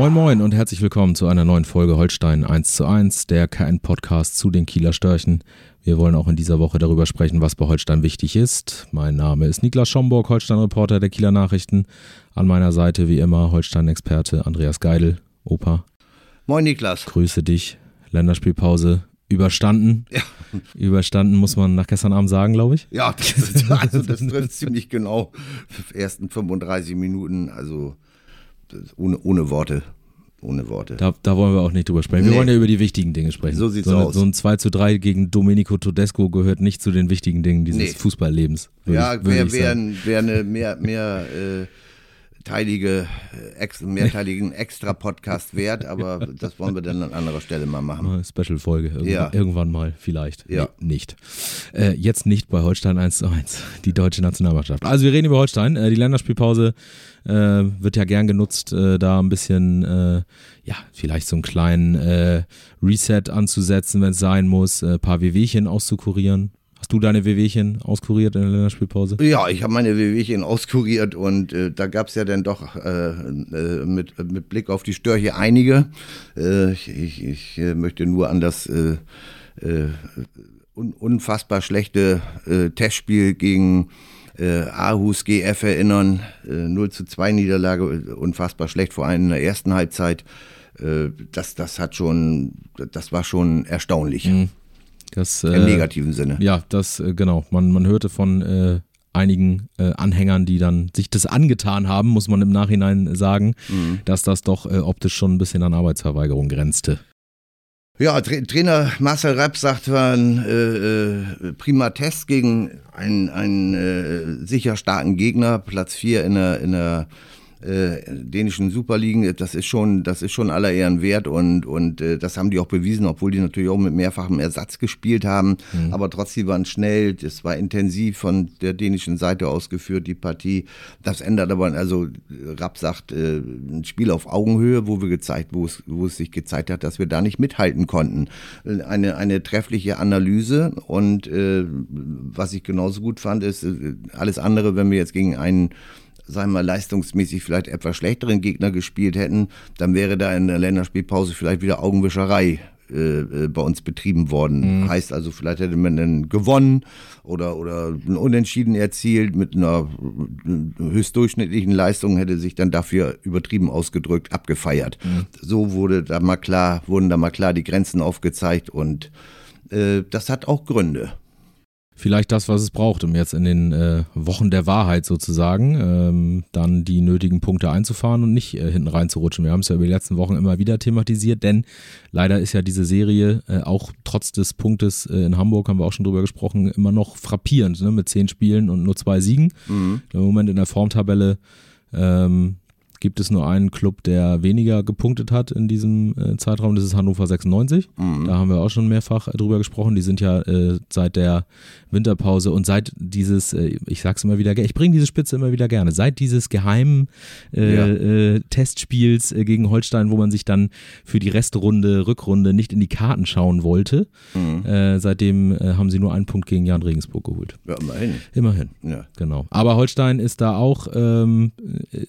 Moin Moin und herzlich willkommen zu einer neuen Folge Holstein 1 zu 1, der KN-Podcast zu den Kieler Störchen. Wir wollen auch in dieser Woche darüber sprechen, was bei Holstein wichtig ist. Mein Name ist Niklas Schomburg, Holstein-Reporter der Kieler Nachrichten. An meiner Seite wie immer Holstein-Experte Andreas Geidel. Opa. Moin Niklas. Grüße dich. Länderspielpause überstanden. Ja. Überstanden muss man nach gestern Abend sagen, glaube ich. Ja, das, also das trifft ziemlich genau. Ersten 35 Minuten, also ohne, ohne Worte. Ohne Worte. Da, da wollen wir auch nicht drüber sprechen. Wir nee. wollen ja über die wichtigen Dinge sprechen. So sieht's so, aus. So ein 2 zu 3 gegen Domenico Todesco gehört nicht zu den wichtigen Dingen dieses nee. Fußballlebens. Ja, wäre wär, wär eine mehr, mehr äh, teilige, äh, ex, mehrteiligen Extra-Podcast wert, aber das wollen wir dann an anderer Stelle mal machen. Special-Folge, irgendwann, ja. irgendwann mal vielleicht. Ja. Nee, nicht. Äh, jetzt nicht bei Holstein 1 zu 1, die deutsche Nationalmannschaft. Also wir reden über Holstein. Äh, die Länderspielpause äh, wird ja gern genutzt, äh, da ein bisschen, äh, ja, vielleicht so einen kleinen Reset anzusetzen, wenn es sein muss, ein paar Wehwehchen auszukurieren. Hast du deine Wehwehchen auskuriert in der Länderspielpause? Ja, ich habe meine Wehwehchen auskuriert und äh, da gab es ja dann doch äh, äh, mit, mit Blick auf die Störche einige. Äh, ich, ich, äh, möchte nur an das äh, un, unfassbar schlechte Testspiel gegen Aarhus GF erinnern. 0 zu 2 Niederlage, unfassbar schlecht, vor allem in der ersten Halbzeit. das, das hat schon, das war schon erstaunlich. Mhm. Das, Im äh, negativen Sinne. Ja, das, äh, genau. Man, man hörte von äh, einigen äh, Anhängern, die dann sich das angetan haben, muss man im Nachhinein sagen, mhm. dass das doch optisch schon ein bisschen an Arbeitsverweigerung grenzte. Ja, Tra Trainer Marcel Rapp sagt, war ein prima Test gegen einen, einen sicher starken Gegner, Platz 4 in der, in der äh, dänischen Superligen, das ist schon, das ist schon aller Ehren wert und, und äh, das haben die auch bewiesen, obwohl die natürlich auch mit mehrfachem Ersatz gespielt haben. Mhm. Aber trotzdem waren schnell, das war intensiv von der dänischen Seite ausgeführt, die Partie. Das ändert aber, also Rapp sagt, äh, ein Spiel auf Augenhöhe, wo wir gezeigt, wo es, wo es sich gezeigt hat, dass wir da nicht mithalten konnten. Eine, eine treffliche Analyse und äh, was ich genauso gut fand, ist äh, alles andere, wenn wir jetzt gegen einen sagen wir mal, leistungsmäßig vielleicht etwas schlechteren Gegner gespielt hätten, dann wäre da in der Länderspielpause vielleicht wieder Augenwischerei äh, äh, bei uns betrieben worden. Mhm. Heißt also, vielleicht hätte man dann gewonnen oder, oder ein Unentschieden erzielt mit einer höchstdurchschnittlichen Leistung, hätte sich dann dafür übertrieben ausgedrückt abgefeiert. Mhm. So wurde da mal klar, wurden da mal klar die Grenzen aufgezeigt und äh, das hat auch Gründe vielleicht das, was es braucht, um jetzt in den äh, Wochen der Wahrheit sozusagen ähm, dann die nötigen Punkte einzufahren und nicht äh, hinten reinzurutschen. Wir haben es ja über die letzten Wochen immer wieder thematisiert, denn leider ist ja diese Serie äh, auch trotz des Punktes äh, in Hamburg, haben wir auch schon drüber gesprochen, immer noch frappierend, ne? mit zehn Spielen und nur zwei Siegen. Mhm. Im Moment in der Formtabelle ähm, gibt es nur einen Club, der weniger gepunktet hat in diesem äh, Zeitraum. Das ist Hannover 96. Mhm. Da haben wir auch schon mehrfach äh, drüber gesprochen. Die sind ja äh, seit der Winterpause und seit dieses, äh, ich sag's immer wieder, ich bringe diese Spitze immer wieder gerne, seit dieses geheimen äh, ja. Äh, Testspiels gegen Holstein, wo man sich dann für die Restrunde, Rückrunde nicht in die Karten schauen wollte. Mhm. seitdem haben sie nur einen Punkt gegen Jan Regensburg geholt. Ja, immerhin. Immerhin. Ja. Genau. Aber Holstein ist da auch ähm,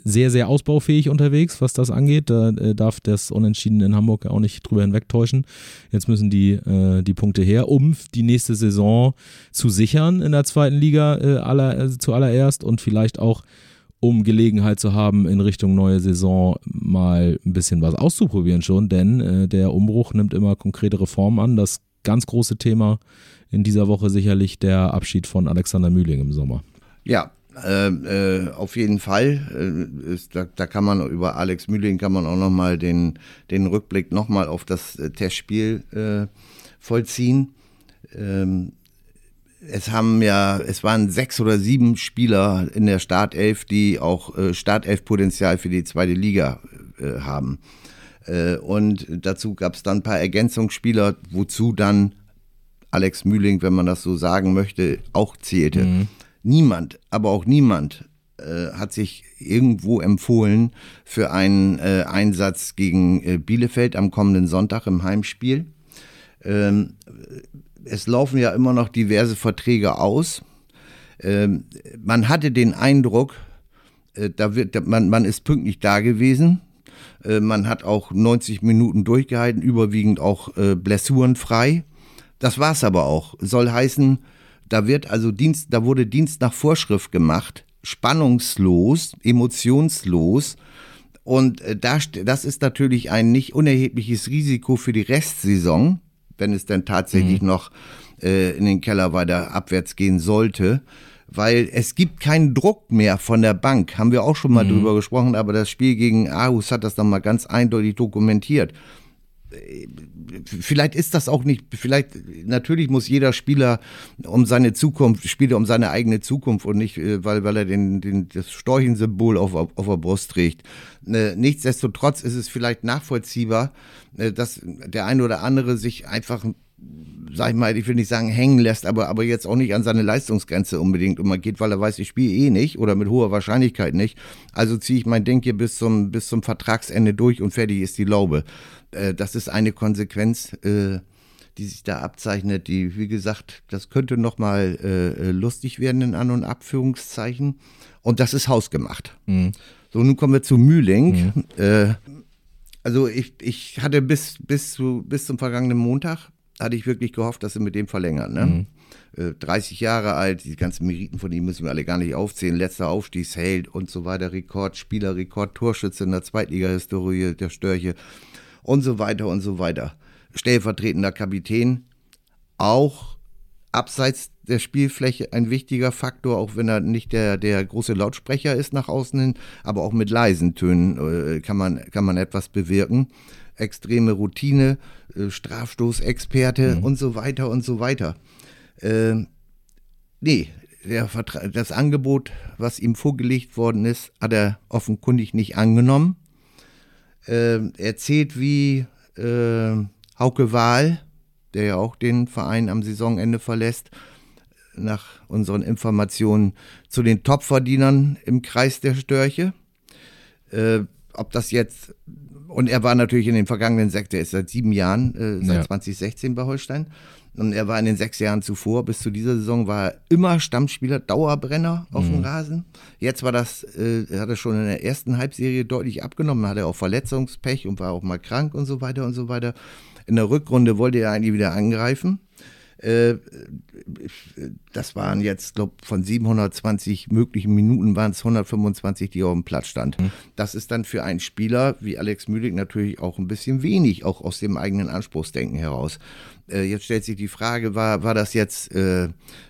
sehr, sehr ausbaufähig ausbaufähig unterwegs, was das angeht. Da äh, darf das Unentschieden in Hamburg auch nicht drüber hinwegtäuschen. Jetzt müssen die, äh, die Punkte her, um die nächste Saison zu sichern in der zweiten Liga äh, aller, äh, zuallererst und vielleicht auch um Gelegenheit zu haben, in Richtung neue Saison mal ein bisschen was auszuprobieren schon, denn äh, der Umbruch nimmt immer konkretere Formen an. Das ganz große Thema in dieser Woche sicherlich der Abschied von Alexander Mühling im Sommer. Ja, äh, äh, auf jeden Fall. Äh, ist, da, da, kann man über Alex Mühling kann man auch nochmal den, den Rückblick nochmal auf das äh, Testspiel äh, vollziehen. Ähm, es haben ja, es waren sechs oder sieben Spieler in der Startelf, die auch äh, Startelf-Potenzial für die zweite Liga haben. Und dazu gab es dann ein paar Ergänzungsspieler, wozu dann Alex Mühling, wenn man das so sagen möchte, auch zählte. Mhm. Niemand, aber auch niemand äh, hat sich irgendwo empfohlen für einen äh, Einsatz gegen äh, Bielefeld am kommenden Sonntag im Heimspiel. Ähm, es laufen ja immer noch diverse Verträge aus. Ähm, man hatte den Eindruck, äh, da wird, man, man ist pünktlich da gewesen. Äh, man hat auch 90 Minuten durchgehalten, überwiegend auch äh, blessurenfrei. Das war's aber auch. Soll heißen, da wird also Dienst, da wurde Dienst nach Vorschrift gemacht, spannungslos, emotionslos. Und äh, das, das ist natürlich ein nicht unerhebliches Risiko für die Restsaison, wenn es denn tatsächlich mhm. noch äh, in den Keller weiter abwärts gehen sollte weil es gibt keinen Druck mehr von der Bank. Haben wir auch schon mal mhm. drüber gesprochen, aber das Spiel gegen Aarhus hat das dann mal ganz eindeutig dokumentiert. Vielleicht ist das auch nicht, vielleicht, natürlich muss jeder Spieler um seine Zukunft, spielt um seine eigene Zukunft und nicht, äh, weil, weil er den, den, das Storchensymbol auf, auf, der Brust trägt. Äh, nichtsdestotrotz ist es vielleicht nachvollziehbar, äh, dass der eine oder andere sich einfach sag ich mal, ich will nicht sagen hängen lässt, aber, aber jetzt auch nicht an seine Leistungsgrenze unbedingt und man geht, weil er weiß, ich spiele eh nicht oder mit hoher Wahrscheinlichkeit nicht. Also ziehe ich mein Ding hier bis zum, bis zum Vertragsende durch und fertig ist die Laube. Äh, das ist eine Konsequenz, äh, die sich da abzeichnet, die, wie gesagt, das könnte nochmal äh, äh, lustig werden in An- und Abführungszeichen. Und das ist hausgemacht. Mhm. So, nun kommen wir zu Mühling. Mhm. Äh, also ich, ich hatte bis, bis, zu, bis zum vergangenen Montag hatte ich wirklich gehofft, dass sie mit dem verlängern. Ne? Mhm. 30 äh, Jahre alt, die ganzen Meriten von ihm müssen wir alle gar nicht aufzählen. Letzter Aufstiegsheld und so weiter, Rekord, Spielerrekord, Torschütze in der Zweitliga-Historie der Störche und so weiter und so weiter. Stellvertretender Kapitän, auch abseits der Spielfläche ein wichtiger Faktor, auch wenn er nicht der, der große Lautsprecher ist nach außen hin, aber auch mit leisen Tönen äh, kann, man, kann man etwas bewirken extreme Routine, äh, Strafstoßexperte mhm. und so weiter und so weiter. Äh, nee, der das Angebot, was ihm vorgelegt worden ist, hat er offenkundig nicht angenommen. Äh, er zählt wie äh, Hauke Wahl, der ja auch den Verein am Saisonende verlässt, nach unseren Informationen zu den Topverdienern im Kreis der Störche. Äh, ob das jetzt und er war natürlich in den vergangenen sechs, der ist seit sieben Jahren, äh, seit ja. 2016 bei Holstein. Und er war in den sechs Jahren zuvor, bis zu dieser Saison, war er immer Stammspieler, Dauerbrenner auf mhm. dem Rasen. Jetzt war das, äh, hat er schon in der ersten Halbserie deutlich abgenommen, hatte auch Verletzungspech und war auch mal krank und so weiter und so weiter. In der Rückrunde wollte er eigentlich wieder angreifen. Äh, das waren jetzt, glaube von 720 möglichen Minuten waren es 125, die auf dem Platz standen. Mhm. Das ist dann für einen Spieler wie Alex Mühlig natürlich auch ein bisschen wenig, auch aus dem eigenen Anspruchsdenken heraus. Äh, jetzt stellt sich die Frage, war, war das jetzt, äh,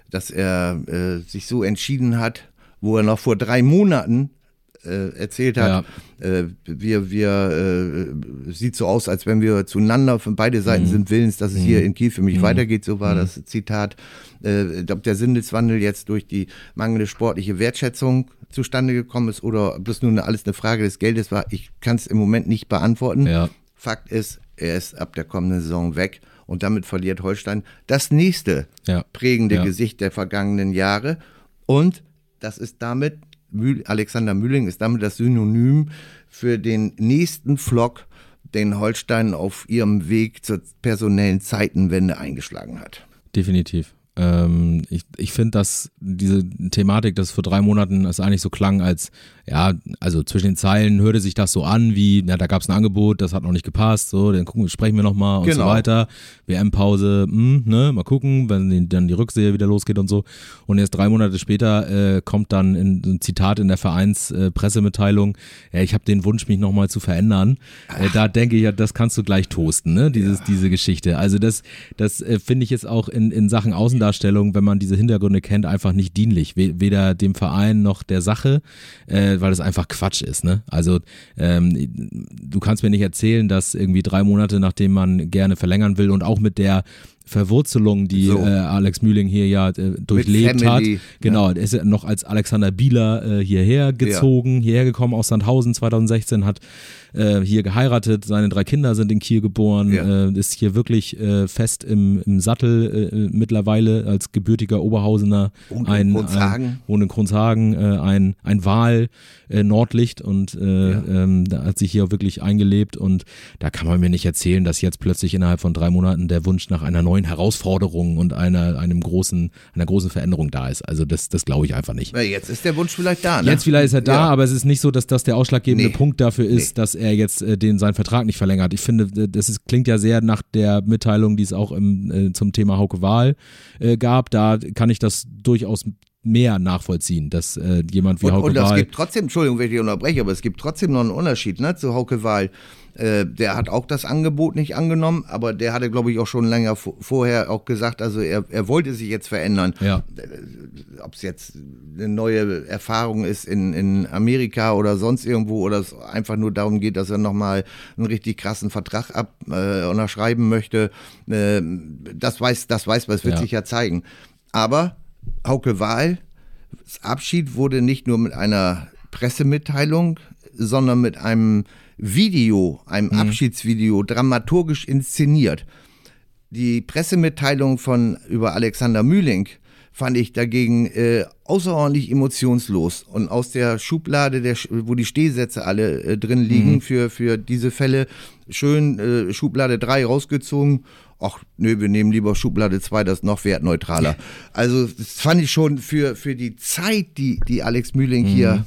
dass er sich so entschieden hat, wo er noch vor drei Monaten äh, erzählt hat. Ja. Äh, wir, wir, äh, sieht so aus, als wenn wir zueinander von beide Seiten mhm. sind willens, dass es mhm. hier in Kiel für mich mhm. weitergeht. So war mhm. das Zitat. Äh, ob der Sinneswandel jetzt durch die mangelnde sportliche Wertschätzung zustande gekommen ist oder ob das nur alles eine Frage des Geldes war, ich kann es im Moment nicht beantworten. Ja. Fakt ist, er ist ab der kommenden Saison weg und damit verliert Holstein das nächste ja. prägende. Gesicht der vergangenen Jahre und das ist damit Alexander Mühling ist damit das Synonym für den nächsten Flock, den Holstein auf ihrem Weg zur personellen Zeitenwende eingeschlagen hat. Definitiv. Ähm, ich ich finde, dass diese Thematik, dass vor drei Monaten es eigentlich so klang, als ja, also zwischen den Zeilen hörte sich das so an, wie, ja, da gab es ein Angebot, das hat noch nicht gepasst, so, dann gucken, sprechen wir nochmal und genau. so weiter. WM-Pause, hm, ne, mal gucken, wenn dann die Rücksehe wieder losgeht und so. Und erst drei Monate später äh, kommt dann in, ein Zitat in der Vereinspressemitteilung, äh, ja, ich habe den Wunsch, mich nochmal zu verändern. Äh, da denke ich ja, das kannst du gleich toasten, ne, dieses, ja. diese Geschichte. Also das, das äh, finde ich jetzt auch in, in Sachen Außendarstellung, wenn man diese Hintergründe kennt, einfach nicht dienlich. Weder dem Verein noch der Sache. Äh, weil das einfach Quatsch ist. Ne? Also ähm, du kannst mir nicht erzählen, dass irgendwie drei Monate, nachdem man gerne verlängern will und auch mit der Verwurzelung, die So. äh, Alex Mühling hier ja äh, durchlebt hat. Genau, er ist ja noch als Alexander Bieler äh, hierher gezogen, hierher gekommen aus Sandhausen 2016, hat äh, hier geheiratet, seine drei Kinder sind in Kiel geboren, Ja. äh, ist hier wirklich äh, fest im, im Sattel mittlerweile als gebürtiger Oberhausener. Wohnt in ein. Ein, wohnt in Kronshagen, äh, ein, ein Wahl, Nordlicht und äh, ähm, da hat sich hier auch wirklich eingelebt und da kann man mir nicht erzählen, dass jetzt plötzlich innerhalb von drei Monaten der Wunsch nach einer neuen Herausforderung und einer, einem großen, einer großen Veränderung da ist. Also das, das glaube ich einfach nicht. Na, jetzt ist der Wunsch vielleicht da, ne? Jetzt vielleicht ist er da, Ja. aber es ist nicht so, dass das der ausschlaggebende Nee. Punkt dafür ist, dass er jetzt äh, den seinen Vertrag nicht verlängert. Ich finde, das ist, klingt ja sehr nach der Mitteilung, die es auch im, äh, zum Thema Hauke Wahl äh, gab. Da kann ich das durchaus mehr nachvollziehen, dass äh, jemand wie Und, Hauke und es Wahl gibt trotzdem, Entschuldigung, wenn ich dich unterbreche, aber es gibt trotzdem noch einen Unterschied ne, zu Hauke Wahl. Äh, der hat auch das Angebot nicht angenommen, aber der hatte, glaube ich, auch schon länger vo- vorher auch gesagt, also er, er wollte sich jetzt verändern. ja. Ob es jetzt eine neue Erfahrung ist in, in Amerika oder sonst irgendwo oder es einfach nur darum geht, dass er nochmal einen richtig krassen Vertrag ab, äh, unterschreiben möchte, äh, das weiß, das weiß man, es wird Ja. sich ja zeigen. Aber Hauke Wahl, das Abschied wurde nicht nur mit einer Pressemitteilung, sondern mit einem Video, einem Abschiedsvideo, dramaturgisch inszeniert. Die Pressemitteilung von über Alexander Mühling fand ich dagegen äh, außerordentlich emotionslos und aus der Schublade, der, wo die Stehsätze alle äh, drin liegen für, für diese Fälle, schön äh, Schublade 3 rausgezogen. Ach, nö, wir nehmen lieber Schublade 2, das ist noch wertneutraler. Also, das fand ich schon für, für die Zeit, die, die Alex Mühling hier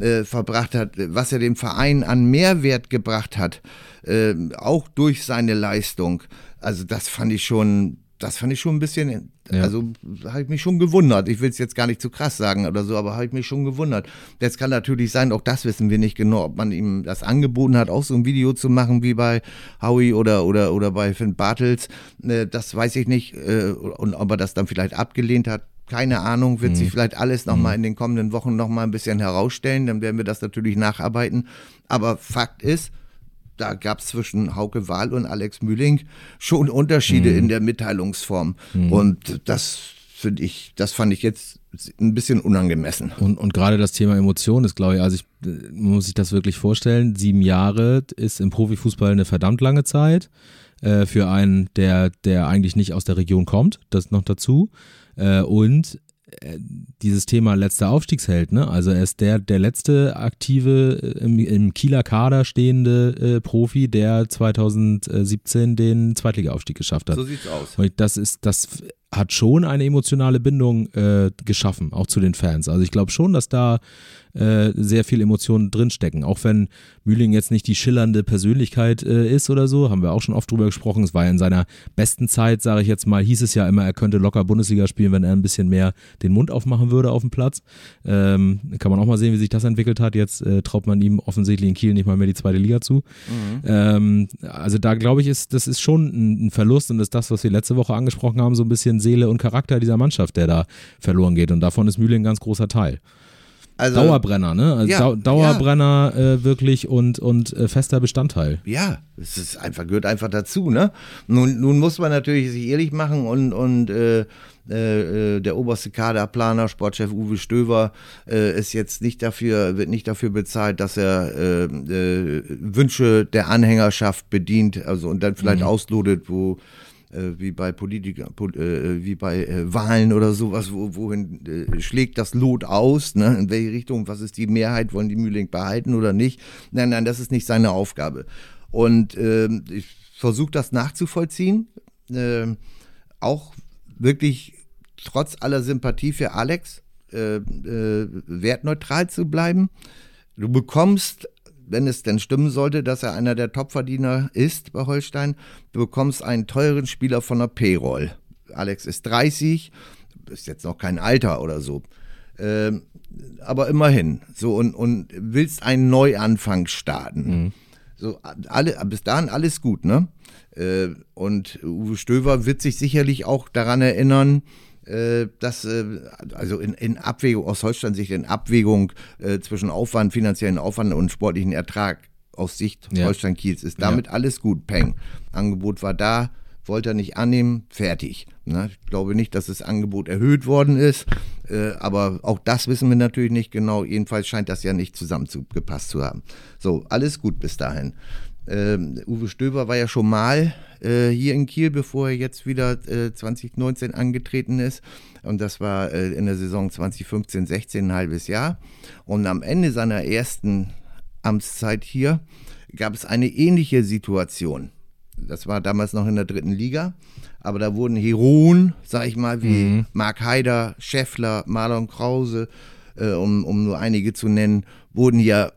äh, verbracht hat, was er dem Verein an Mehrwert gebracht hat, äh, auch durch seine Leistung. Also das fand ich schon, das fand ich schon ein bisschen, Ja. also habe ich mich schon gewundert. Ich will es jetzt gar nicht zu krass sagen oder so, aber habe ich mich schon gewundert. Jetzt kann natürlich sein, auch das wissen wir nicht genau, ob man ihm das angeboten hat, auch so ein Video zu machen wie bei Howie oder oder oder bei Finn Bartels. Äh, das weiß ich nicht äh, und ob er das dann vielleicht abgelehnt hat. Keine Ahnung, wird sich vielleicht alles nochmal in den kommenden Wochen nochmal ein bisschen herausstellen. Dann werden wir das natürlich nacharbeiten. Aber Fakt ist, da gab es zwischen Hauke Wahl und Alex Mühling schon Unterschiede in der Mitteilungsform. Und das finde ich, das fand ich jetzt ein bisschen unangemessen. Und, und gerade das Thema Emotion ist, glaube ich, also ich muss sich das wirklich vorstellen, sieben Jahre ist im Profifußball eine verdammt lange Zeit äh, für einen, der, der eigentlich nicht aus der Region kommt, das noch dazu. Äh, und dieses Thema letzter Aufstiegsheld, ne? Also er ist der, der letzte aktive äh, im, im Kieler Kader stehende äh, Profi, der 2017 den Zweitligaaufstieg geschafft hat. So sieht's aus. Das ist, das hat schon eine emotionale Bindung äh, geschaffen, auch zu den Fans. Also ich glaube schon, dass da äh, sehr viel Emotionen drinstecken. Auch wenn Mühling jetzt nicht die schillernde Persönlichkeit äh, ist oder so, haben wir auch schon oft drüber gesprochen. Es war ja in seiner besten Zeit, sage ich jetzt mal, hieß es ja immer, er könnte locker Bundesliga spielen, wenn er ein bisschen mehr den Mund aufmachen würde auf dem Platz. Ähm, kann man auch mal sehen, wie sich das entwickelt hat. Jetzt äh, traut man ihm offensichtlich in Kiel nicht mal mehr die zweite Liga zu. Ähm, also da glaube ich, ist das ist schon ein, ein Verlust und das ist das, was wir letzte Woche angesprochen haben, so ein bisschen Seele und Charakter dieser Mannschaft, der da verloren geht. Und davon ist Mühling ein ganz großer Teil. Also, Dauerbrenner, ne? Also ja, Dau Dauerbrenner äh, wirklich und, und äh, fester Bestandteil. Ja, es ist einfach, gehört einfach dazu, ne? Nun, nun muss man natürlich sich ehrlich machen und, und äh, äh, der oberste Kaderplaner, Sportchef Uwe Stöver, äh, ist jetzt nicht dafür, wird nicht dafür bezahlt, dass er äh, Wünsche der Anhängerschaft bedient, also und dann vielleicht auslodet, wo wie bei Politikern, po, äh, wie bei äh, Wahlen oder sowas, wo, wohin äh, schlägt das Lot aus, ne? in welche Richtung, was ist die Mehrheit, wollen die Mühling behalten oder nicht? Nein, nein, das ist nicht seine Aufgabe. Und ähm, ich versuche das nachzuvollziehen, ähm, auch wirklich trotz aller Sympathie für Alex äh, äh, wertneutral zu bleiben. Du bekommst wenn es denn stimmen sollte, dass er einer der Topverdiener ist bei Holstein, du bekommst einen teuren Spieler von der Payroll. Alex ist 30, ist jetzt noch kein Alter oder so. Ähm, aber immerhin. So, und, und willst einen Neuanfang starten. So, alle, bis dahin alles gut, ne? Äh, und Uwe Stöver wird sich sicherlich auch daran erinnern, dass, äh, also in, in Abwägung, aus Holstein-Sicht in Abwägung äh, zwischen Aufwand, finanziellen Aufwand und sportlichen Ertrag aus Sicht Ja. Holstein-Kiels ist damit alles gut, Peng. Angebot war da, wollte er nicht annehmen, fertig. Ne? Ich glaube nicht, dass das Angebot erhöht worden ist, äh, aber auch das wissen wir natürlich nicht genau. Jedenfalls scheint das ja nicht zusammengepasst zu haben. So, alles gut bis dahin. Ähm, Uwe Stöber war ja schon mal äh, hier in Kiel, bevor er jetzt wieder äh, 2019 angetreten ist. Und das war äh, in der Saison 2015, 16 ein halbes Jahr. Und am Ende seiner ersten Amtszeit hier gab es eine ähnliche Situation. Das war damals noch in der dritten Liga. Aber da wurden Heroen, sag ich mal, wie mhm. Mark Haider, Scheffler, Marlon Krause, äh, um, um nur einige zu nennen, wurden ja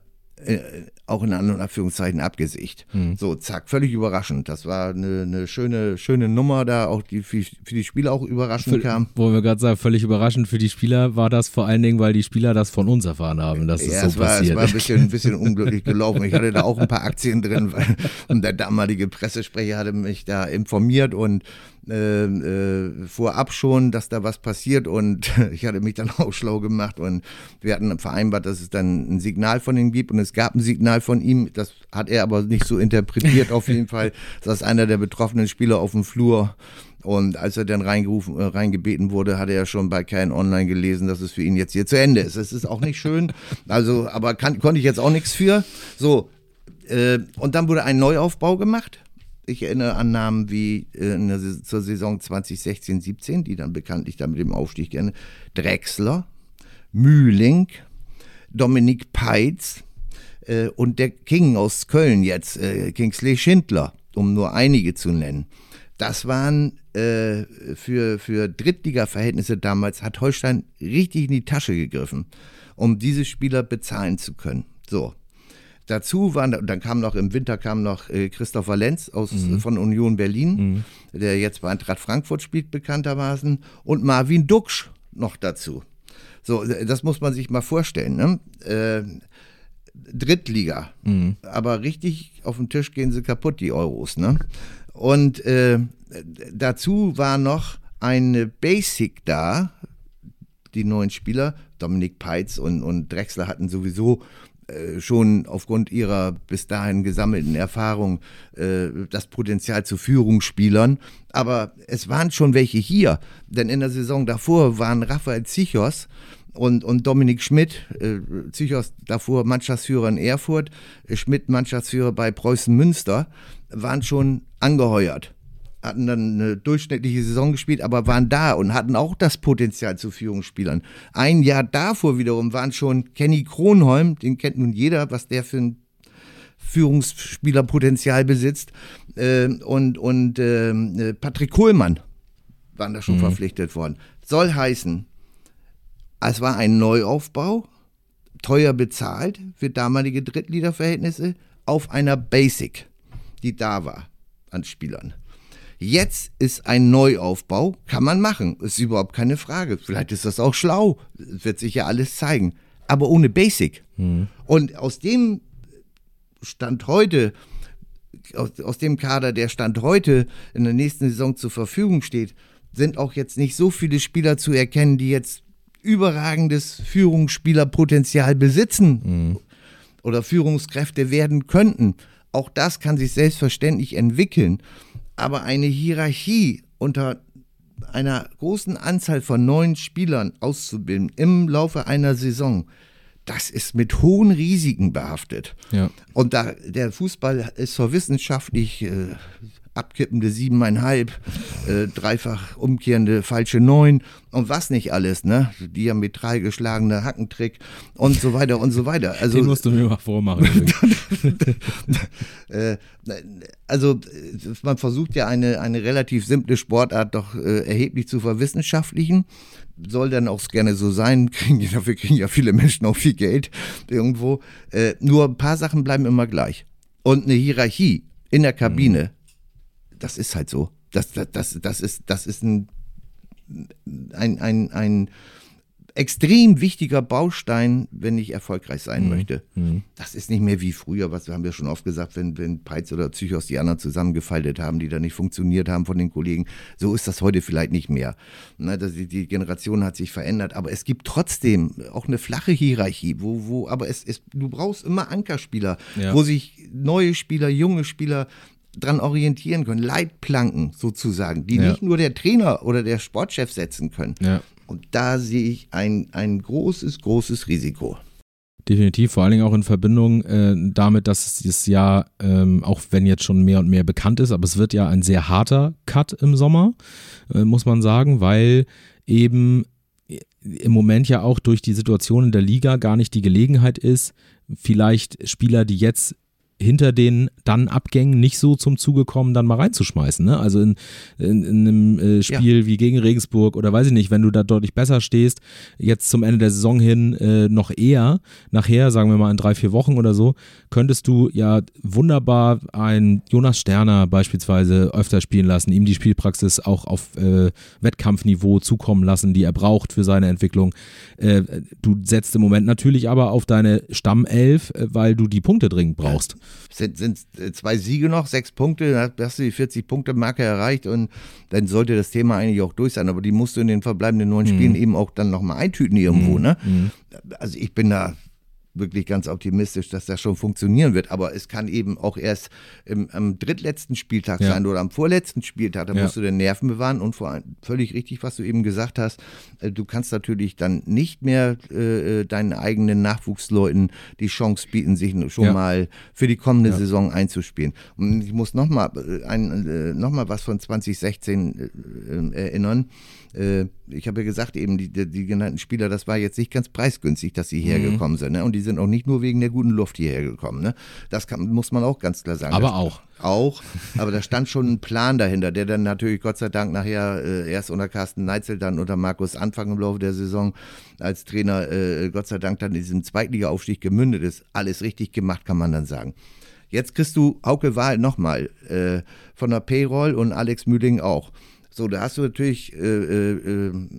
äh, auch in anderen Anführungszeichen abgesicht. Mhm. So, zack, völlig überraschend. Das war eine, eine, schöne, schöne Nummer da, auch die für, für die Spieler auch überraschend für, kam. Wo wir gerade sagen, völlig überraschend für die Spieler war das vor allen Dingen, weil die Spieler das von uns erfahren haben, dass ja, es so es war, passiert. Es war ein bisschen, ein bisschen unglücklich gelaufen. Ich hatte da auch ein paar Aktien drin weil, und der damalige Pressesprecher hatte mich da informiert und äh, äh, vorab schon, dass da was passiert. Und ich hatte mich dann auch schlau gemacht. Und wir hatten vereinbart, dass es dann ein Signal von ihm gibt. Und es gab ein Signal von ihm, das hat er aber nicht so interpretiert auf jeden Fall, dass einer der betroffenen Spieler auf dem Flur. Und als er dann reingerufen, äh, reingebeten wurde, hat er schon bei Kein Online gelesen, dass es für ihn jetzt hier zu Ende ist. Es ist auch nicht schön, also aber kann, konnte ich jetzt auch nichts für. So, äh, und dann wurde ein Neuaufbau gemacht ich erinnere an Namen wie äh, zur Saison 2016-17, die dann bekanntlich da mit dem Aufstieg gerne Drexler, Mühling, Dominik Peitz äh, und der King aus Köln jetzt, äh, Kingsley Schindler, um nur einige zu nennen. Das waren äh, für, für Drittliga-Verhältnisse damals, hat Holstein richtig in die Tasche gegriffen, um diese Spieler bezahlen zu können. So, Dazu waren, dann kam noch im Winter kam noch äh, Christopher Lenz aus, mhm. von Union Berlin, mhm. der jetzt bei Eintracht Frankfurt spielt, bekanntermaßen, und Marvin Duksch noch dazu. So, das muss man sich mal vorstellen. Ne? Äh, Drittliga. Mhm. Aber richtig auf den Tisch gehen sie kaputt, die Euros. Ne? Und äh, dazu war noch eine Basic da, die neuen Spieler, Dominik Peitz und, und Drexler hatten sowieso äh, schon aufgrund ihrer bis dahin gesammelten Erfahrung äh, das Potenzial zu Führungsspielern. Aber es waren schon welche hier, denn in der Saison davor waren Raphael Zichos und, und Dominik Schmidt, äh, Zichos davor Mannschaftsführer in Erfurt, Schmidt Mannschaftsführer bei Preußen Münster, waren schon angeheuert hatten dann eine durchschnittliche Saison gespielt, aber waren da und hatten auch das Potenzial zu Führungsspielern. Ein Jahr davor wiederum waren schon Kenny Kronholm, den kennt nun jeder, was der für ein Führungsspielerpotenzial besitzt, äh, und, und ähm, äh, Patrick Kohlmann waren da schon mhm. verpflichtet worden. Soll heißen, es war ein Neuaufbau, teuer bezahlt für damalige Drittliederverhältnisse, auf einer Basic, die da war an Spielern. Jetzt ist ein Neuaufbau, kann man machen, ist überhaupt keine Frage. Vielleicht ist das auch schlau, wird sich ja alles zeigen, aber ohne Basic. Mhm. Und aus dem Stand heute, aus, aus dem Kader, der Stand heute in der nächsten Saison zur Verfügung steht, sind auch jetzt nicht so viele Spieler zu erkennen, die jetzt überragendes Führungsspielerpotenzial besitzen mhm. oder Führungskräfte werden könnten. Auch das kann sich selbstverständlich entwickeln. Aber eine Hierarchie unter einer großen Anzahl von neuen Spielern auszubilden im Laufe einer Saison, das ist mit hohen Risiken behaftet. Ja. Und da der Fußball ist zwar wissenschaftlich äh, abkippende siebeneinhalb, äh, dreifach umkehrende falsche neun und was nicht alles, ne? Diametral geschlagene Hackentrick und so weiter und so weiter. Also, Den musst du mir mal vormachen. äh, also man versucht ja eine, eine relativ simple Sportart doch äh, erheblich zu verwissenschaftlichen. Soll dann auch gerne so sein, kriegen, dafür kriegen ja viele Menschen auch viel Geld irgendwo. Äh, nur ein paar Sachen bleiben immer gleich. Und eine Hierarchie in der Kabine, mhm das ist halt so. Das, das, das, das, ist, das ist ein, ein, ein, ein extrem wichtiger Baustein, wenn ich erfolgreich sein mhm. möchte. Mhm. Das ist nicht mehr wie früher, was haben wir schon oft gesagt, wenn, wenn Peitz oder Psychos die anderen zusammengefaltet haben, die da nicht funktioniert haben von den Kollegen. So ist das heute vielleicht nicht mehr. Ne, das, die Generation hat sich verändert, aber es gibt trotzdem auch eine flache Hierarchie, wo, wo aber es, es, du brauchst immer Ankerspieler, ja. wo sich neue Spieler, junge Spieler dran orientieren können, Leitplanken sozusagen, die Ja. nicht nur der Trainer oder der Sportchef setzen können. Ja. Und da sehe ich ein, ein großes, großes Risiko. Definitiv, vor allen Dingen auch in Verbindung äh, damit, dass es dieses Jahr, ähm, auch wenn jetzt schon mehr und mehr bekannt ist, aber es wird ja ein sehr harter Cut im Sommer, äh, muss man sagen, weil eben im Moment ja auch durch die Situation in der Liga gar nicht die Gelegenheit ist, vielleicht Spieler, die jetzt hinter den dann Abgängen nicht so zum Zuge kommen, dann mal reinzuschmeißen. Ne? Also in, in, in einem äh, Spiel wie gegen Regensburg oder weiß ich nicht, wenn du da deutlich besser stehst, jetzt zum Ende der Saison hin äh, noch eher, nachher, sagen wir mal in drei, vier Wochen oder so, könntest du ja wunderbar einen Jonas Sterner beispielsweise öfter spielen lassen, ihm die Spielpraxis auch auf äh, Wettkampfniveau zukommen lassen, die er braucht für seine Entwicklung. Äh, du setzt im Moment natürlich aber auf deine Stammelf, äh, weil du die Punkte dringend brauchst. Sind, sind äh, zwei Siege noch, sechs Punkte, dann hast du die 40-Punkte-Marke erreicht und dann sollte das Thema eigentlich auch durch sein. Aber die musst du in den verbleibenden neun Spielen eben auch dann nochmal eintüten irgendwo. Ne? Also ich bin da wirklich ganz optimistisch, dass das schon funktionieren wird. Aber es kann eben auch erst im, am drittletzten Spieltag Ja. sein oder am vorletzten Spieltag. Da Ja. musst du den Nerven bewahren und vor allem völlig richtig, was du eben gesagt hast. äh, Du kannst natürlich dann nicht mehr äh, äh, deinen eigenen Nachwuchsleuten die Chance bieten, sich schon Ja. mal für die kommende. Saison einzuspielen. Und ich muss nochmal ein, äh, noch mal was von 2016 äh, äh, erinnern. Äh, ich habe ja gesagt, eben die, die, die genannten Spieler, das war jetzt nicht ganz preisgünstig, dass sie hergekommen sind. Ne? Und die sind auch nicht nur wegen der guten Luft hierher gekommen. Ne? Das kann, muss man auch ganz klar sagen. Aber Das- auch. Auch, aber da stand schon ein Plan dahinter, der dann natürlich Gott sei Dank nachher äh, erst unter Carsten Neitzel, dann unter Markus Anfang im Laufe der Saison als Trainer äh, Gott sei Dank dann in diesem Zweitliga-Aufstieg gemündet ist. Alles richtig gemacht, kann man dann sagen. Jetzt kriegst du Hauke Wahl nochmal äh, von der Payroll und Alex Mühling auch. So, da hast du natürlich äh, äh, äh,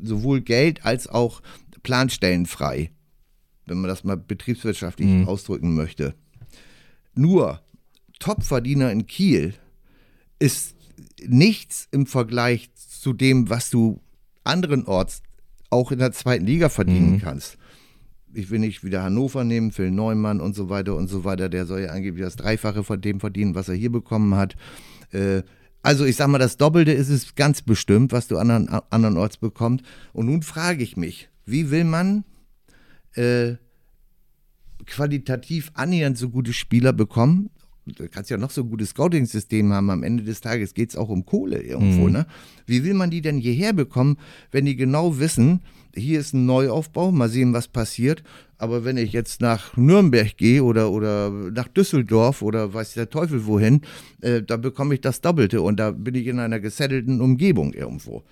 sowohl Geld als auch Planstellen frei, wenn man das mal betriebswirtschaftlich ausdrücken möchte. Nur Topverdiener in Kiel ist nichts im Vergleich zu dem, was du anderenorts auch in der zweiten Liga verdienen kannst. Ich will nicht wieder Hannover nehmen, Phil Neumann und so weiter und so weiter. Der soll ja angeblich das Dreifache von dem verdienen, was er hier bekommen hat. Äh, also ich sag mal, das Doppelte ist es ganz bestimmt, was du anderen, andernorts bekommst. Und nun frage ich mich, wie will man äh, qualitativ annähernd so gute Spieler bekommen? Du kannst ja noch so ein gutes Scouting-System haben. Am Ende des Tages geht es auch um Kohle irgendwo. Ne? Wie will man die denn hierher bekommen, wenn die genau wissen, hier ist ein Neuaufbau, mal sehen, was passiert. Aber wenn ich jetzt nach Nürnberg gehe oder, oder nach Düsseldorf oder weiß der Teufel wohin, äh, da bekomme ich das Doppelte und da bin ich in einer gesettelten Umgebung irgendwo.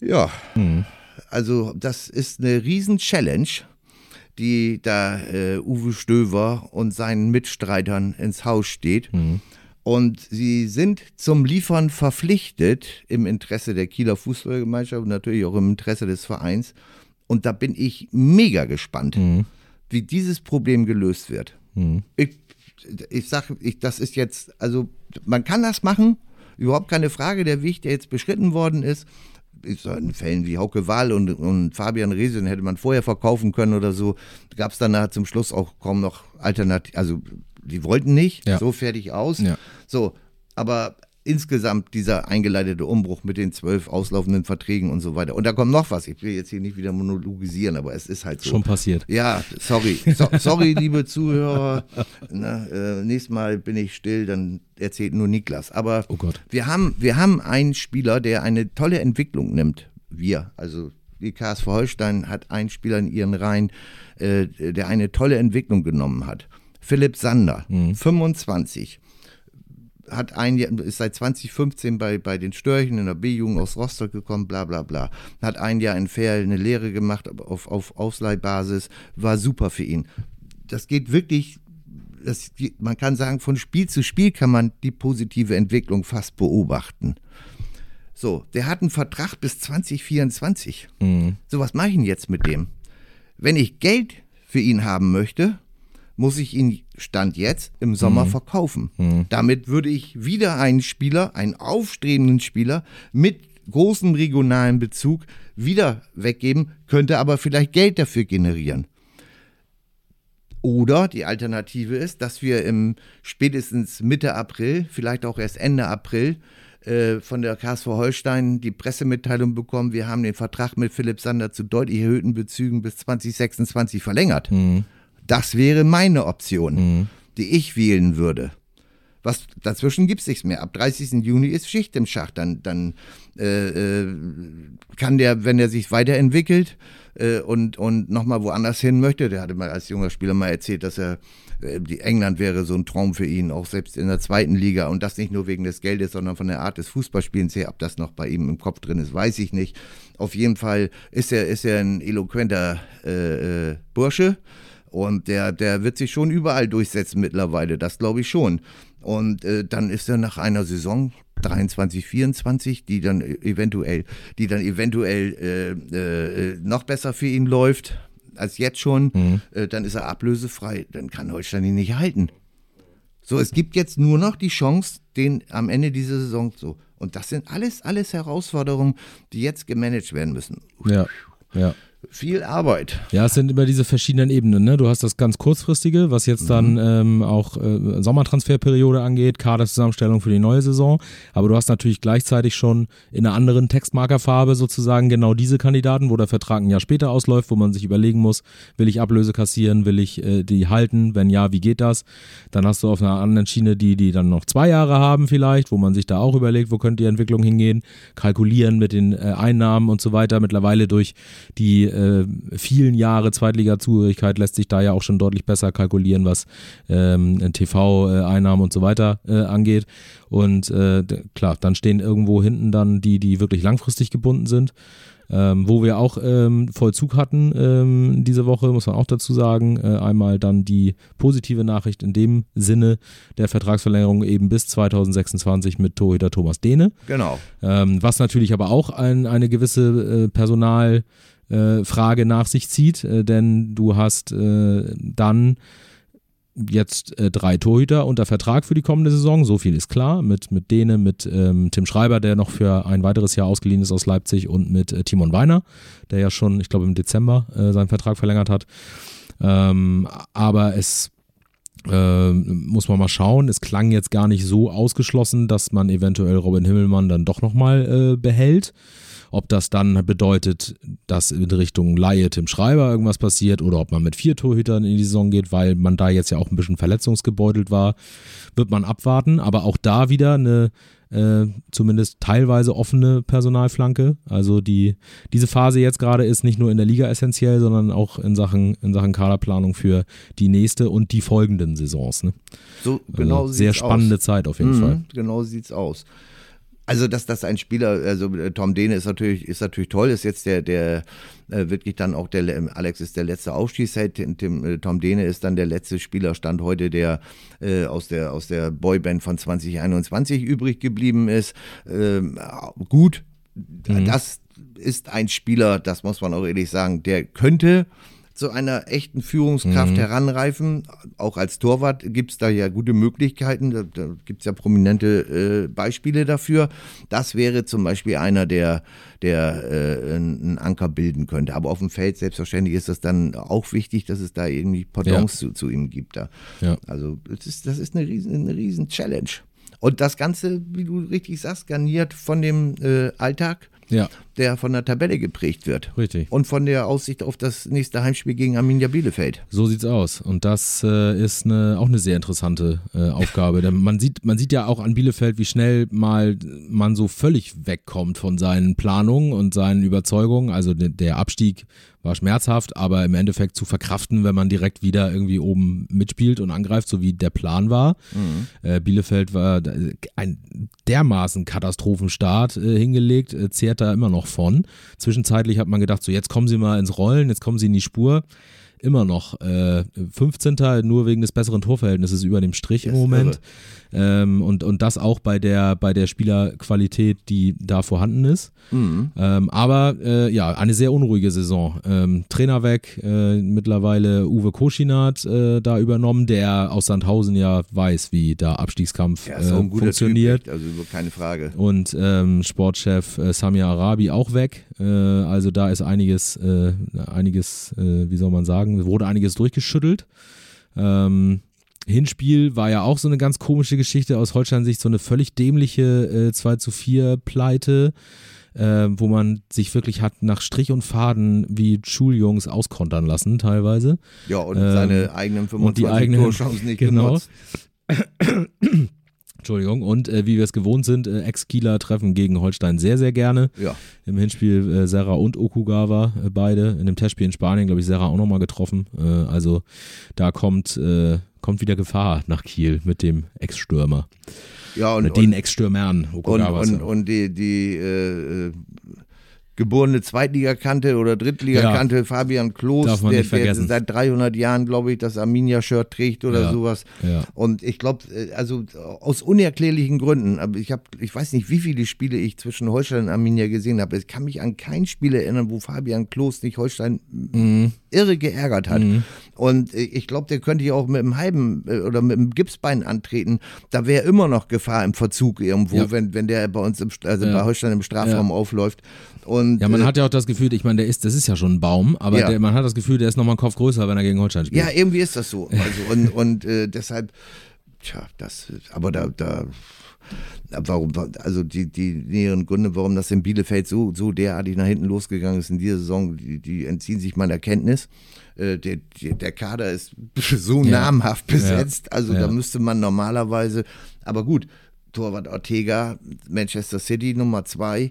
Ja, also das ist eine Riesen-Challenge, die da äh, Uwe Stöver und seinen Mitstreitern ins Haus steht. Und sie sind zum Liefern verpflichtet im Interesse der Kieler Fußballgemeinschaft und natürlich auch im Interesse des Vereins. Und da bin ich mega gespannt, wie dieses Problem gelöst wird. Ich, ich sage, ich, das ist jetzt, also man kann das machen, überhaupt keine Frage. Der Weg, der jetzt beschritten worden ist, in Fällen wie Hauke Wahl und, und Fabian Reese, den hätte man vorher verkaufen können oder so, gab es danach zum Schluss auch kaum noch Alternativ, also die wollten nicht, Ja. so fertig aus. Ja. So, aber insgesamt dieser eingeleitete Umbruch mit den zwölf auslaufenden Verträgen und so weiter. Und da kommt noch was, ich will jetzt hier nicht wieder monologisieren, aber es ist halt so. Schon passiert. Ja, sorry. So, sorry, liebe Zuhörer. Na, äh, nächstes Mal bin ich still, dann erzählt nur Niklas. Aber Oh Gott. wir haben, wir haben einen Spieler, der eine tolle Entwicklung nimmt. Wir, also die KSV Holstein hat einen Spieler in ihren Reihen, äh, der eine tolle Entwicklung genommen hat. Philipp Sander, 25 hat ein Jahr, ist seit 2015 bei, bei den Störchen in der B-Jugend aus Rostock gekommen, bla bla bla. Hat ein Jahr in Ferl eine Lehre gemacht auf, auf Ausleihbasis, war super für ihn. Das geht wirklich, das, man kann sagen, von Spiel zu Spiel kann man die positive Entwicklung fast beobachten. So, der hat einen Vertrag bis 2024. So, was mache ich denn jetzt mit dem? Wenn ich Geld für ihn haben möchte, muss ich ihn Stand jetzt im Sommer verkaufen. Damit würde ich wieder einen Spieler, einen aufstrebenden Spieler mit großem regionalen Bezug wieder weggeben, könnte aber vielleicht Geld dafür generieren. Oder die Alternative ist, dass wir im spätestens Mitte April, vielleicht auch erst Ende April, äh, von der KSV Holstein die Pressemitteilung bekommen, wir haben den Vertrag mit Philipp Sander zu deutlich erhöhten Bezügen bis 2026 verlängert. Mhm. Das wäre meine Option, mhm. die ich wählen würde. Was dazwischen gibt es nichts mehr. Ab 30. Juni ist Schicht im Schacht. Dann, dann äh, äh, kann der, wenn er sich weiterentwickelt äh, und, und nochmal woanders hin möchte, der hatte mal als junger Spieler mal erzählt, dass er äh, die England wäre so ein Traum für ihn, auch selbst in der zweiten Liga. Und das nicht nur wegen des Geldes, sondern von der Art des Fußballspielens her. Ob das noch bei ihm im Kopf drin ist, weiß ich nicht. Auf jeden Fall ist er, ist er ein eloquenter äh, äh, Bursche. Und der, der wird sich schon überall durchsetzen mittlerweile, das glaube ich schon. Und äh, dann ist er nach einer Saison 23, 24, die dann eventuell, die dann eventuell äh, äh, noch besser für ihn läuft als jetzt schon, mhm. äh, dann ist er ablösefrei. Dann kann Holstein ihn nicht halten. So, es gibt jetzt nur noch die Chance, den am Ende dieser Saison so. Und das sind alles, alles Herausforderungen, die jetzt gemanagt werden müssen. Ja, ja viel Arbeit. Ja, es sind immer diese verschiedenen Ebenen. Ne? Du hast das ganz kurzfristige, was jetzt dann mhm. ähm, auch äh, Sommertransferperiode angeht, Kaderzusammenstellung für die neue Saison. Aber du hast natürlich gleichzeitig schon in einer anderen Textmarkerfarbe sozusagen genau diese Kandidaten, wo der Vertrag ein Jahr später ausläuft, wo man sich überlegen muss, will ich Ablöse kassieren, will ich äh, die halten, wenn ja, wie geht das? Dann hast du auf einer anderen Schiene die, die dann noch zwei Jahre haben vielleicht, wo man sich da auch überlegt, wo könnte die Entwicklung hingehen, kalkulieren mit den äh, Einnahmen und so weiter. Mittlerweile durch die äh, vielen Jahre Zweitliga-Zugehörigkeit lässt sich da ja auch schon deutlich besser kalkulieren, was ähm, TV-Einnahmen und so weiter äh, angeht. Und äh, klar, dann stehen irgendwo hinten dann die, die wirklich langfristig gebunden sind. Ähm, wo wir auch ähm, Vollzug hatten ähm, diese Woche, muss man auch dazu sagen. Äh, einmal dann die positive Nachricht in dem Sinne der Vertragsverlängerung eben bis 2026 mit Torhüter Thomas Dehne. Genau. Ähm, was natürlich aber auch ein, eine gewisse äh, Personal- äh, Frage nach sich zieht, äh, denn du hast äh, dann jetzt äh, drei Torhüter unter Vertrag für die kommende Saison, so viel ist klar, mit, mit Dene, mit ähm, Tim Schreiber, der noch für ein weiteres Jahr ausgeliehen ist aus Leipzig und mit Timon Weiner, der ja schon, ich glaube, im Dezember seinen Vertrag verlängert hat. Ähm, aber es äh, muss man mal schauen. Es klang jetzt gar nicht so ausgeschlossen, dass man eventuell Robin Himmelmann dann doch nochmal äh, behält. Ob das dann bedeutet, dass in Richtung Laie Tim Schreiber irgendwas passiert oder ob man mit vier Torhütern in die Saison geht, weil man da jetzt ja auch ein bisschen verletzungsgebeutelt war, wird man abwarten. Aber auch da wieder eine äh, zumindest teilweise offene Personalflanke. Also die, diese Phase jetzt gerade ist nicht nur in der Liga essentiell, sondern auch in Sachen, in Sachen Kaderplanung für die nächste und die folgenden Saisons. Ne? So genau also sehr spannende aus. Zeit auf jeden mhm, Fall. Genau sieht's aus. Also, dass das ein Spieler, also äh, Tom Dehne ist natürlich, ist natürlich toll, ist jetzt der, der äh, wirklich dann auch der, Alex ist der letzte Aufstiegsheld, äh, Tom Dehne ist dann der letzte Spielerstand heute, der äh, aus der, aus der Boyband von 2021 übrig geblieben ist. Ähm, gut, mhm. das ist ein Spieler, das muss man auch ehrlich sagen, der könnte zu einer echten Führungskraft mhm. heranreifen. Auch als Torwart gibt es da ja gute Möglichkeiten. Da, da gibt es ja prominente äh, Beispiele dafür. Das wäre zum Beispiel einer, der, der äh, einen Anker bilden könnte. Aber auf dem Feld selbstverständlich ist das dann auch wichtig, dass es da irgendwie Pendants ja. zu, zu, ihm gibt. Da. Ja. Also das ist, das ist eine riesen, eine riesen Challenge. Und das Ganze, wie du richtig sagst, garniert von dem äh, Alltag ja. Der von der Tabelle geprägt wird. Richtig. Und von der Aussicht auf das nächste Heimspiel gegen Arminia Bielefeld. So sieht's aus. Und das äh, ist eine, auch eine sehr interessante äh, Aufgabe. Denn man sieht, man sieht ja auch an Bielefeld, wie schnell mal man so völlig wegkommt von seinen Planungen und seinen Überzeugungen. Also der Abstieg war schmerzhaft, aber im Endeffekt zu verkraften, wenn man direkt wieder irgendwie oben mitspielt und angreift, so wie der Plan war. Mhm. Äh, Bielefeld war ein dermaßen Katastrophenstart äh, hingelegt, äh, zehrt da immer noch von. Zwischenzeitlich hat man gedacht, so jetzt kommen sie mal ins Rollen, jetzt kommen sie in die Spur immer noch äh, 15. nur wegen des besseren Torverhältnisses über dem Strich yes, im Moment. Ähm, und, und das auch bei der, bei der Spielerqualität, die da vorhanden ist. Mhm. Ähm, aber äh, ja, eine sehr unruhige Saison. Ähm, Trainer weg, äh, mittlerweile Uwe Koschinat äh, da übernommen, der aus Sandhausen ja weiß, wie da Abstiegskampf ja, äh, funktioniert. Typ, also keine Frage. Und ähm, Sportchef äh, Samia Arabi auch weg. Also da ist einiges, einiges, wie soll man sagen, wurde einiges durchgeschüttelt. Ähm, Hinspiel war ja auch so eine ganz komische Geschichte aus Holstein-Sicht, so eine völlig dämliche äh, 2 zu 4 Pleite, äh, wo man sich wirklich hat nach Strich und Faden wie Schuljungs auskontern lassen teilweise. Ja, und ähm, seine eigenen 25 und die eigenen, Torchancen nicht genau. genutzt. Entschuldigung, und äh, wie wir es gewohnt sind, äh, Ex-Kieler treffen gegen Holstein sehr, sehr gerne. Ja. Im Hinspiel äh, Serra und Okugawa äh, beide. In dem Testspiel in Spanien, glaube ich, Serra auch nochmal getroffen. Äh, also da kommt, äh, kommt wieder Gefahr nach Kiel mit dem Ex-Stürmer. Ja, und, Oder den Ex-Stürmern. Und, und, und die, die äh, geborene Zweitligakante oder Drittligakante ja. Fabian Klos, der, der, seit 300 Jahren, glaube ich, das Arminia-Shirt trägt oder ja. sowas. Ja. Und ich glaube, also aus unerklärlichen Gründen, aber ich habe, ich weiß nicht, wie viele Spiele ich zwischen Holstein und Arminia gesehen habe. Ich kann mich an kein Spiel erinnern, wo Fabian Klos nicht Holstein mhm. irre geärgert hat. Mhm. Und ich glaube, der könnte ja auch mit dem halben äh, oder mit dem Gipsbein antreten. Da wäre immer noch Gefahr im Verzug irgendwo, wenn, wenn der bei uns im, also bei Holstein im Strafraum aufläuft. Und, ja, man äh, hat ja auch das Gefühl, ich meine, der ist, das ist ja schon ein Baum, aber Ja. der, man hat das Gefühl, der ist nochmal einen Kopf größer, wenn er gegen Holstein spielt. Ja, irgendwie ist das so. Also, und und äh, deshalb, tja, das, aber da, da, warum, also die, die näheren Gründe, warum das in Bielefeld so, so derartig nach hinten losgegangen ist in dieser Saison, die, die entziehen sich meiner Kenntnis. Äh, Der, der, der Kader ist so Ja. namhaft besetzt, also Ja. da müsste man normalerweise, aber gut, Torwart Ortega, Manchester City Nummer zwei,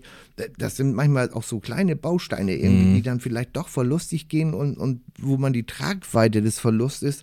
das sind manchmal auch so kleine Bausteine irgendwie, Mhm. die dann vielleicht doch verlustig gehen und, und wo man die Tragweite des Verlustes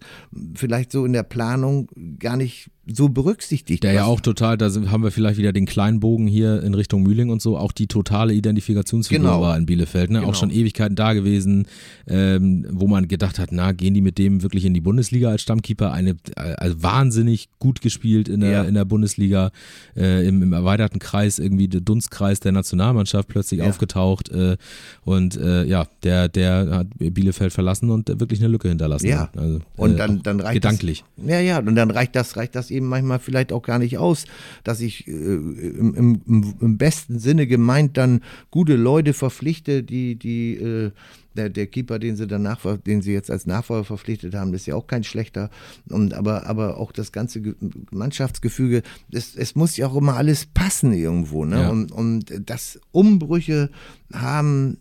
vielleicht so in der Planung gar nicht so berücksichtigt. Der ja auch total, da sind, haben wir vielleicht wieder den kleinen Bogen hier in Richtung Mühling und so, auch die totale Identifikationsfigur Genau. war in Bielefeld, ne? Genau. auch schon Ewigkeiten da gewesen, ähm, wo man gedacht hat, na, gehen die mit dem wirklich in die Bundesliga als Stammkeeper, eine, also wahnsinnig gut gespielt in der, Ja. in der Bundesliga, äh, im, im erweiterten Kreis, irgendwie der Dunstkreis der Nationalmannschaft plötzlich Ja. aufgetaucht äh, und äh, ja, der, der hat Bielefeld verlassen und wirklich eine Lücke hinterlassen. Ja. Also, Und äh, dann, dann reicht gedanklich. Das, ja, ja, und dann reicht das, reicht das eben manchmal vielleicht auch gar nicht aus, dass ich äh, im, im, im- besten Sinne gemeint dann gute Leute verpflichte, die, die äh, der, der Keeper, den sie danach, den sie jetzt als Nachfolger verpflichtet haben, ist ja auch kein schlechter. Und aber, aber auch das ganze Ge- Mannschaftsgefüge, es, es muss ja auch immer alles passen irgendwo. Ne? Ja. Und, und dass Umbrüche haben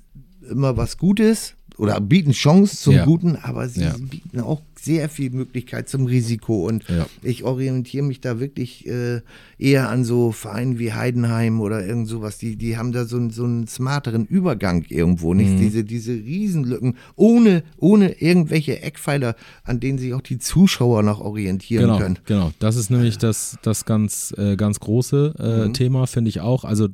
immer was Gutes oder bieten Chance zum Ja. Guten, aber sie Ja. bieten auch sehr viel Möglichkeit zum Risiko. Und Ja. ich orientiere mich da wirklich äh, eher an so Vereinen wie Heidenheim oder irgend sowas. Die, die haben da so, einen- so einen smarteren Übergang irgendwo. Nicht Mhm. diese, diese Riesenlücken ohne, ohne irgendwelche Eckpfeiler, an denen sich auch die Zuschauer noch orientieren genau, können. Genau, das ist nämlich das, das ganz, äh, ganz große äh, Mhm. Thema, finde ich auch. Also,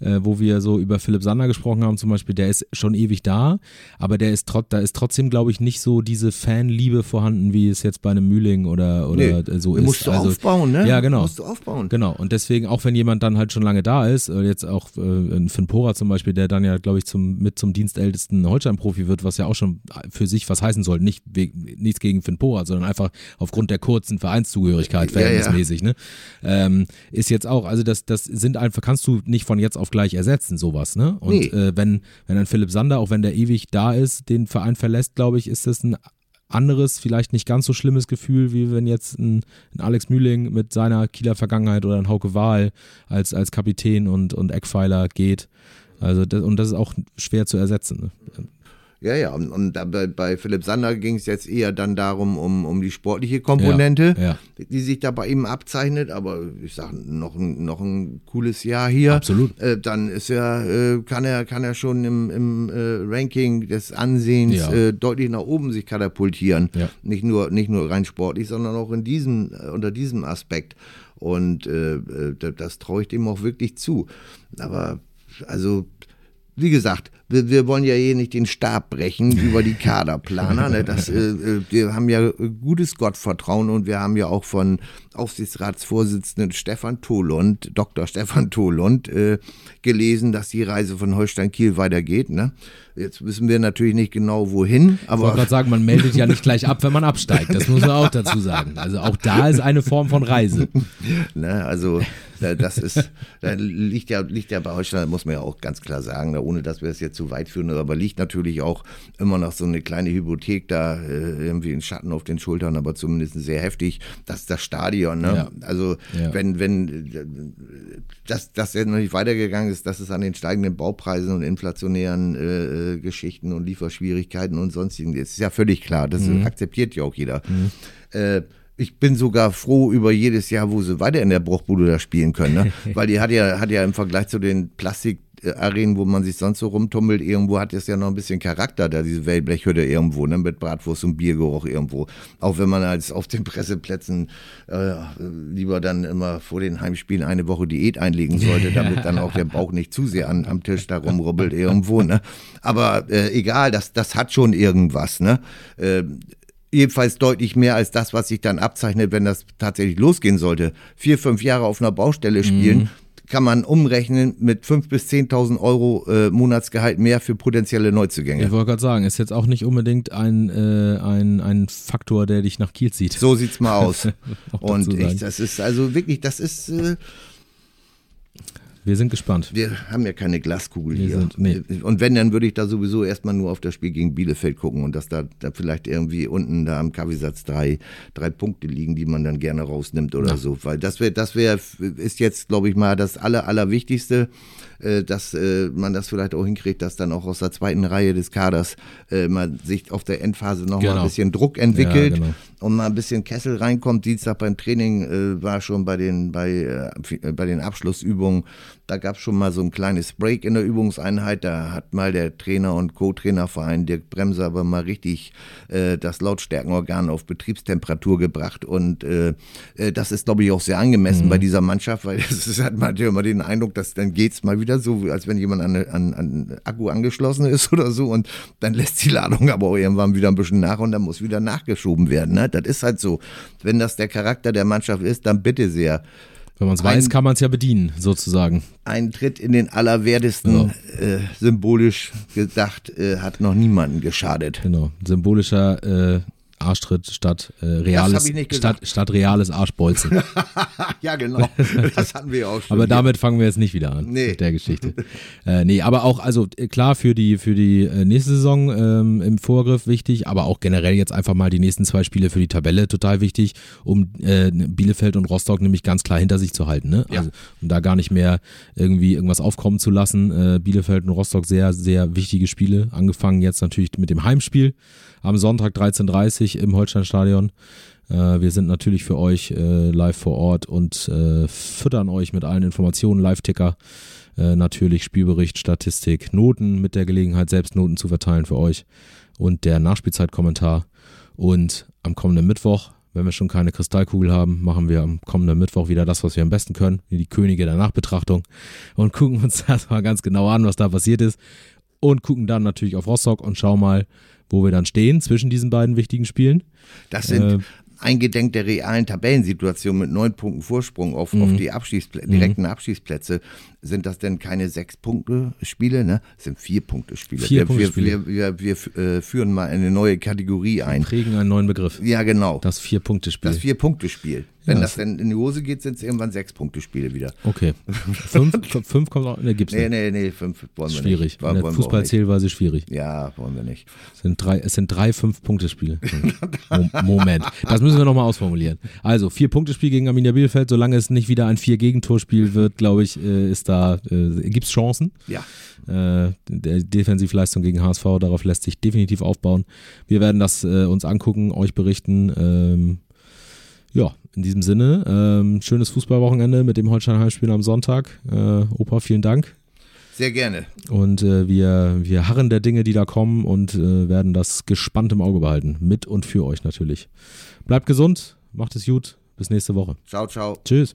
äh, wo wir so über Philipp Sander gesprochen haben, zum Beispiel, der ist schon ewig da, aber der ist trot, da ist trotzdem, glaube ich, nicht so diese Fanliebe vorhanden, wie es jetzt bei einem Mühling oder, oder Nee, so den ist. musst du also, aufbauen, ne? Ja, genau. Musst du aufbauen. Genau, und deswegen, auch wenn jemand dann halt schon lange da ist, äh, jetzt auch äh, ein Finn Pora zum Beispiel, der dann ja, glaube ich, zum, mit zum dienstältesten Holstein-Profi wird, was ja auch schon für sich was heißen soll. Nicht we- nichts gegen Finn Pora, sondern einfach aufgrund der kurzen Vereinszugehörigkeit Ja, ja. verhältnismäßig, ne? Ähm, ist jetzt auch, also das, das sind einfach, kannst du nicht von jetzt auf gleich ersetzen, sowas, ne? Und Nee. äh, wenn, wenn ein Philipp Sander, auch wenn der ewig da ist, den Verein verlässt, glaube ich, ist das ein anderes, vielleicht nicht ganz so schlimmes Gefühl, wie wenn jetzt ein, ein Alex Mühling mit seiner Kieler Vergangenheit oder ein Hauke Wahl als, als Kapitän und, und Eckpfeiler geht. Also das, und das ist auch schwer zu ersetzen. Ne? Ja, ja, und, und bei, bei Philipp Sander ging es jetzt eher dann darum, um, um die sportliche Komponente, Ja, ja. die sich da bei ihm abzeichnet. Aber ich sage, noch ein, noch ein cooles Jahr hier. Absolut. Äh, dann ist er, äh, kann er, kann er schon im, im äh, Ranking des Ansehens Ja. äh, deutlich nach oben sich katapultieren. Nicht nur, nicht nur rein sportlich, sondern auch in diesem, äh, unter diesem Aspekt. Und äh, äh, das, das traue ich dem auch wirklich zu. Aber also wie gesagt, wir, wir wollen ja hier nicht den Stab brechen über die Kaderplaner. Ne? Das, äh, äh, wir haben ja äh, gutes Gottvertrauen und wir haben ja auch von Aufsichtsratsvorsitzenden Stefan Tholund, Dr. Stefan Tholund, äh, gelesen, dass die Reise von Holstein Kiel weitergeht. Ne? Jetzt wissen wir natürlich nicht genau wohin, Ich wollte aber gerade sagen, man meldet ja nicht gleich ab, wenn man absteigt. Das muss man auch dazu sagen. Also auch da ist eine Form von Reise. ne, also Das ist, da liegt ja, liegt ja bei Holstein, muss man ja auch ganz klar sagen, ohne dass wir es jetzt zu weit führen, aber liegt natürlich auch immer noch so eine kleine Hypothek da, äh, irgendwie ein Schatten auf den Schultern, aber zumindest sehr heftig. Das ist das Stadion, ne? Ja. Also, ja. wenn, wenn, das, das ja noch nicht weitergegangen ist, dass es an den steigenden Baupreisen und inflationären äh, äh Geschichten und Lieferschwierigkeiten und sonstigen, das ist ja völlig klar. Das mhm. akzeptiert ja auch jeder. Mhm. Äh, ich bin sogar froh über jedes Jahr, wo sie weiter in der Bruchbude da spielen können, ne? weil die hat ja, hat ja im Vergleich zu den Plastik Arenen, wo man sich sonst so rumtummelt, irgendwo hat es ja noch ein bisschen Charakter, da diese Wellblechhütte irgendwo, ne, mit Bratwurst und Biergeruch irgendwo. Auch wenn man als auf den Presseplätzen äh, lieber dann immer vor den Heimspielen eine Woche Diät einlegen sollte, damit dann auch der Bauch nicht zu sehr an, am Tisch da rumrubbelt irgendwo, ne. Aber äh, egal, das, das hat schon irgendwas, ne. Äh, jedenfalls deutlich mehr als das, was sich dann abzeichnet, wenn das tatsächlich losgehen sollte. Vier, fünf Jahre auf einer Baustelle spielen, mhm. Kann man umrechnen mit fünf bis zehntausend Euro äh, Monatsgehalt mehr für potenzielle Neuzugänge. Ich wollte gerade sagen, ist jetzt auch nicht unbedingt ein, äh, ein, ein Faktor, der dich nach Kiel zieht. So sieht's mal aus. Und ich, das ist also wirklich, das ist äh, wir sind gespannt. Wir haben ja keine Glaskugel Wir hier. Sind, nee. Und wenn, dann würde ich da sowieso erstmal nur auf das Spiel gegen Bielefeld gucken und dass da, da vielleicht irgendwie unten da am Kaffeesatz drei, drei Punkte liegen, die man dann gerne rausnimmt oder ja. so. Weil das wäre, das wäre, ist jetzt, glaube ich mal, das Aller, Allerwichtigste. Äh, dass äh, man das vielleicht auch hinkriegt, dass dann auch aus der zweiten Reihe des Kaders äh, man sich auf der Endphase noch genau. mal ein bisschen Druck entwickelt ja, genau. Und mal ein bisschen Kessel reinkommt. Dienstag beim Training äh, war schon bei den, bei, äh, bei den Abschlussübungen, da gab es schon mal so ein kleines Break in der Übungseinheit. Da hat mal der Trainer und Co-Trainerverein Dirk Bremser aber mal richtig äh, das Lautstärkenorgan auf Betriebstemperatur gebracht. Und äh, das ist, glaube ich, auch sehr angemessen mhm. bei dieser Mannschaft, weil es hat man immer den Eindruck, dass dann geht's mal wieder wieder so, als wenn jemand an, an, an Akku angeschlossen ist oder so und dann lässt die Ladung aber auch irgendwann wieder ein bisschen nach und dann muss wieder nachgeschoben werden. Ne? Das ist halt so. Wenn das der Charakter der Mannschaft ist, dann bitte sehr. Wenn man es weiß, kann man es ja bedienen, sozusagen. Ein Tritt in den Allerwertesten, ja. äh, symbolisch gedacht, äh, hat noch niemanden geschadet. Genau, symbolischer äh, Arschtritt statt äh, reales statt, statt reales Arschbolzen. ja, genau. Das hatten wir auch schon. aber damit fangen wir jetzt nicht wieder an nee. mit der Geschichte. äh, nee, aber auch, also äh, klar für die, für die äh, nächste Saison ähm, im Vorgriff wichtig, aber auch generell jetzt einfach mal die nächsten zwei Spiele für die Tabelle total wichtig, um äh, Bielefeld und Rostock nämlich ganz klar hinter sich zu halten. Ne? Ja. Also, um da gar nicht mehr irgendwie irgendwas aufkommen zu lassen. Äh, Bielefeld und Rostock sehr, sehr wichtige Spiele. Angefangen jetzt natürlich mit dem Heimspiel am Sonntag 13.30 Uhr im Holsteinstadion. Äh, wir sind natürlich für euch äh, live vor Ort und äh, füttern euch mit allen Informationen, Live-Ticker, äh, natürlich Spielbericht, Statistik, Noten mit der Gelegenheit, selbst Noten zu verteilen für euch und der Nachspielzeitkommentar. Und am kommenden Mittwoch, wenn wir schon keine Kristallkugel haben, machen wir am kommenden Mittwoch wieder das, was wir am besten können, die Könige der Nachbetrachtung und gucken uns das mal ganz genau an, was da passiert ist und gucken dann natürlich auf Rostock und schauen mal, wo wir dann stehen zwischen diesen beiden wichtigen Spielen. Das sind äh, eingedenk der realen Tabellensituation mit neun Punkten Vorsprung auf, auf mhm. die Abschießplä mhm. direkten Abschießplätze, sind das denn keine sechs Punkte Spiele, ne? Das sind vier Punkte Spiele. Vier wir, Punkte Spiele. Wir, wir, wir, äh, führen mal eine neue Kategorie ein. Wir prägen einen neuen Begriff. Ja, genau. Das vier Punkte Spiel. Das vier Punkte Spiel. Wenn ja, das dann in die Hose geht, sind es irgendwann sechs Punkte Spiele wieder. Okay. Fünf, fünf kommt auch, ne, gibt's nicht. Nee, nee, nee, fünf wollen wir schwierig. nicht. Schwierig. Fußballzählweise schwierig. Ja, wollen wir nicht. Es sind drei, es sind drei Fünf-Punkte-Spiele. Moment. Das müssen wir nochmal ausformulieren. Also, Vier-Punkte-Spiel gegen Arminia Bielefeld, solange es nicht wieder ein Vier-Gegentorspiel wird, glaube ich, äh, ist da, äh, gibt es Chancen. Ja. Äh, der Defensivleistung gegen HSV, darauf lässt sich definitiv aufbauen. Wir werden das äh, uns angucken, euch berichten. Ähm, ja, in diesem Sinne, ähm, schönes Fußballwochenende mit dem Holstein Heimspiel am Sonntag. Äh, Opa, vielen Dank. Sehr gerne. Und äh, wir, wir harren der Dinge, die da kommen und äh, werden das gespannt im Auge behalten. Mit und für euch natürlich. Bleibt gesund, macht es gut. Bis nächste Woche. Ciao, ciao. Tschüss.